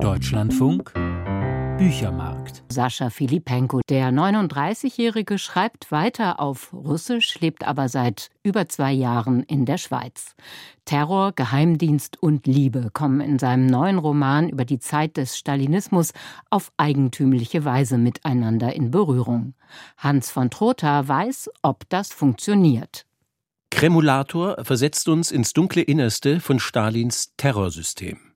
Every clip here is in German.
Deutschlandfunk Büchermarkt. Sascha Filipenko, der 39-Jährige, schreibt weiter auf Russisch, lebt aber seit über zwei Jahren in der Schweiz. Terror, Geheimdienst und Liebe kommen in seinem neuen Roman über die Zeit des Stalinismus auf eigentümliche Weise miteinander in Berührung. Hans von Trotha weiß, ob das funktioniert. Kremulator versetzt uns ins dunkle Innerste von Stalins Terrorsystem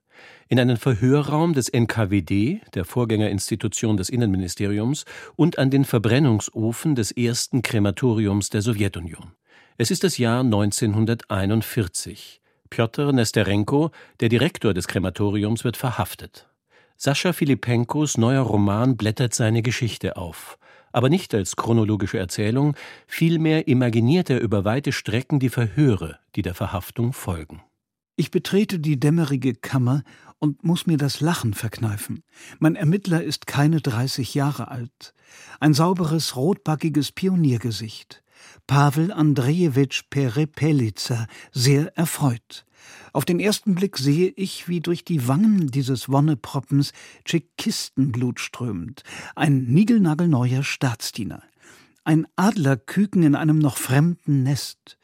in einen Verhörraum des NKWD, der Vorgängerinstitution des Innenministeriums, und an den Verbrennungsofen des ersten Krematoriums der Sowjetunion. Es ist das Jahr 1941. Pjotr Nesterenko, der Direktor des Krematoriums, wird verhaftet. Sascha Filipenkos neuer Roman blättert seine Geschichte auf, aber nicht als chronologische Erzählung, vielmehr imaginiert er über weite Strecken die Verhöre, die der Verhaftung folgen. Ich betrete die dämmerige Kammer und muss mir das Lachen verkneifen. Mein Ermittler ist keine 30 Jahre alt. Ein sauberes, rotbackiges Pioniergesicht. Pavel Andrejewitsch Perepelica, sehr erfreut. Auf den ersten Blick sehe ich, wie durch die Wangen dieses Wonneproppens Tschekistenblut strömt. Ein niegelnagelneuer Staatsdiener. Ein Adlerküken in einem noch fremden Nest.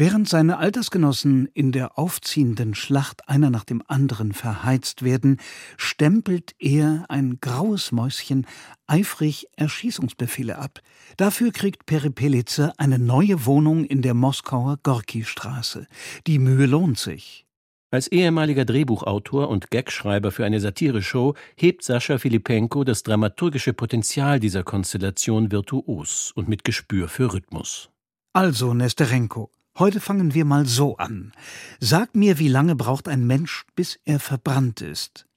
Während seine Altersgenossen in der aufziehenden Schlacht einer nach dem anderen verheizt werden, stempelt er, ein graues Mäuschen, eifrig Erschießungsbefehle ab. Dafür kriegt Peripelice eine neue Wohnung in der Moskauer Gorki-Straße. Die Mühe lohnt sich. Als ehemaliger Drehbuchautor und Gagschreiber für eine Satireshow hebt Sascha Filipenko das dramaturgische Potenzial dieser Konstellation virtuos und mit Gespür für Rhythmus. Also, Nesterenko, Heute fangen wir mal so an. Sag mir, wie lange braucht ein Mensch, bis er verbrannt ist?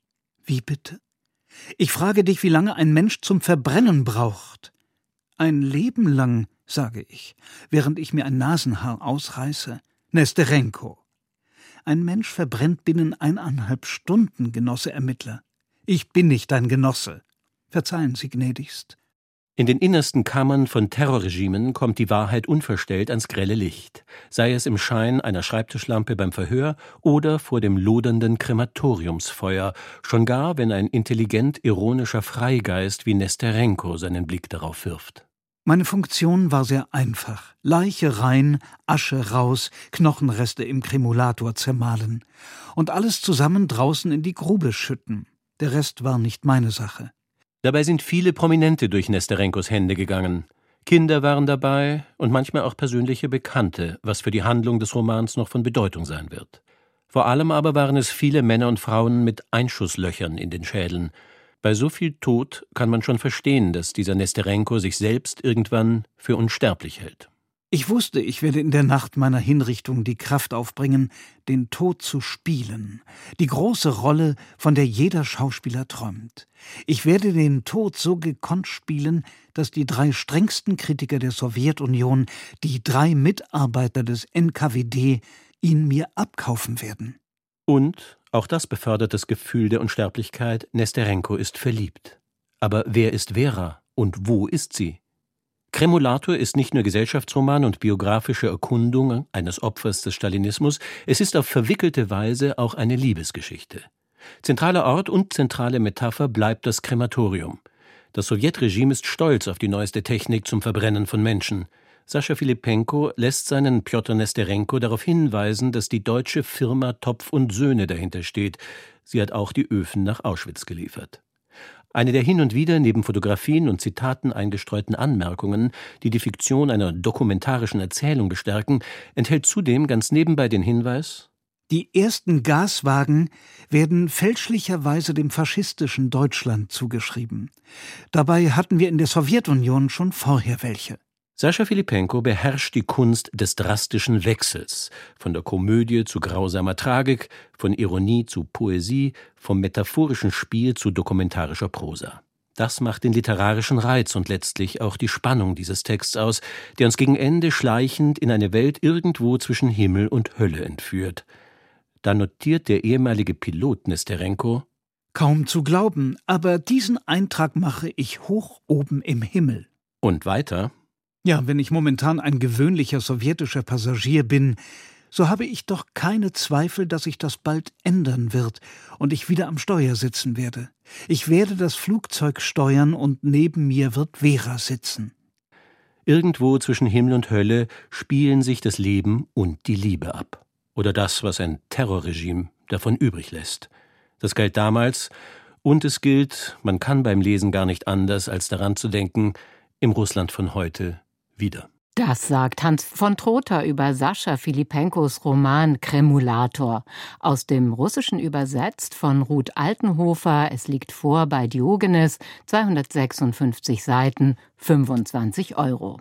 Wie bitte? Ich frage dich, wie lange ein Mensch zum Verbrennen braucht. Ein Leben lang, sage ich, während ich mir ein Nasenhaar ausreiße. Nesterenko. Ein Mensch verbrennt binnen eineinhalb Stunden, Genosse Ermittler. Ich bin nicht dein Genosse. Verzeihen Sie gnädigst. In den innersten Kammern von Terrorregimen kommt die Wahrheit unverstellt ans grelle Licht, sei es im Schein einer Schreibtischlampe beim Verhör oder vor dem lodernden Krematoriumsfeuer, schon gar, wenn ein intelligent ironischer Freigeist wie Nesterenko seinen Blick darauf wirft. Meine Funktion war sehr einfach. Leiche rein, Asche raus, Knochenreste im Kremulator zermahlen. Und alles zusammen draußen in die Grube schütten. Der Rest war nicht meine Sache. Dabei sind viele Prominente durch Nesterenkos Hände gegangen. Kinder waren dabei und manchmal auch persönliche Bekannte, was für die Handlung des Romans noch von Bedeutung sein wird. Vor allem aber waren es viele Männer und Frauen mit Einschusslöchern in den Schädeln. Bei so viel Tod kann man schon verstehen, dass dieser Nesterenko sich selbst irgendwann für unsterblich hält. Ich wusste, ich werde in der Nacht meiner Hinrichtung die Kraft aufbringen, den Tod zu spielen, die große Rolle, von der jeder Schauspieler träumt. Ich werde den Tod so gekonnt spielen, dass die drei strengsten Kritiker der Sowjetunion, die drei Mitarbeiter des NKWD, ihn mir abkaufen werden. Und, auch das befördert das Gefühl der Unsterblichkeit, Nesterenko ist verliebt. Aber wer ist Vera und wo ist sie? Kremulator ist nicht nur Gesellschaftsroman und biografische Erkundung eines Opfers des Stalinismus, es ist auf verwickelte Weise auch eine Liebesgeschichte. Zentraler Ort und zentrale Metapher bleibt das Krematorium. Das Sowjetregime ist stolz auf die neueste Technik zum Verbrennen von Menschen. Sascha Filipenko lässt seinen Pjotr Nesterenko darauf hinweisen, dass die deutsche Firma Topf und Söhne dahinter steht. Sie hat auch die Öfen nach Auschwitz geliefert. Eine der hin und wieder neben Fotografien und Zitaten eingestreuten Anmerkungen, die die Fiktion einer dokumentarischen Erzählung bestärken, enthält zudem ganz nebenbei den Hinweis Die ersten Gaswagen werden fälschlicherweise dem faschistischen Deutschland zugeschrieben. Dabei hatten wir in der Sowjetunion schon vorher welche. Sascha Filipenko beherrscht die Kunst des drastischen Wechsels, von der Komödie zu grausamer Tragik, von Ironie zu Poesie, vom metaphorischen Spiel zu dokumentarischer Prosa. Das macht den literarischen Reiz und letztlich auch die Spannung dieses Texts aus, der uns gegen Ende schleichend in eine Welt irgendwo zwischen Himmel und Hölle entführt. Da notiert der ehemalige Pilot Nesterenko Kaum zu glauben, aber diesen Eintrag mache ich hoch oben im Himmel. Und weiter ja, wenn ich momentan ein gewöhnlicher sowjetischer Passagier bin, so habe ich doch keine Zweifel, dass sich das bald ändern wird und ich wieder am Steuer sitzen werde. Ich werde das Flugzeug steuern und neben mir wird Vera sitzen. Irgendwo zwischen Himmel und Hölle spielen sich das Leben und die Liebe ab. Oder das, was ein Terrorregime davon übrig lässt. Das galt damals, und es gilt, man kann beim Lesen gar nicht anders, als daran zu denken, im Russland von heute wieder. Das sagt Hans von Trotha über Sascha Filipenkos Roman Kremulator. Aus dem Russischen übersetzt von Ruth Altenhofer. Es liegt vor bei Diogenes, 256 Seiten, 25 Euro.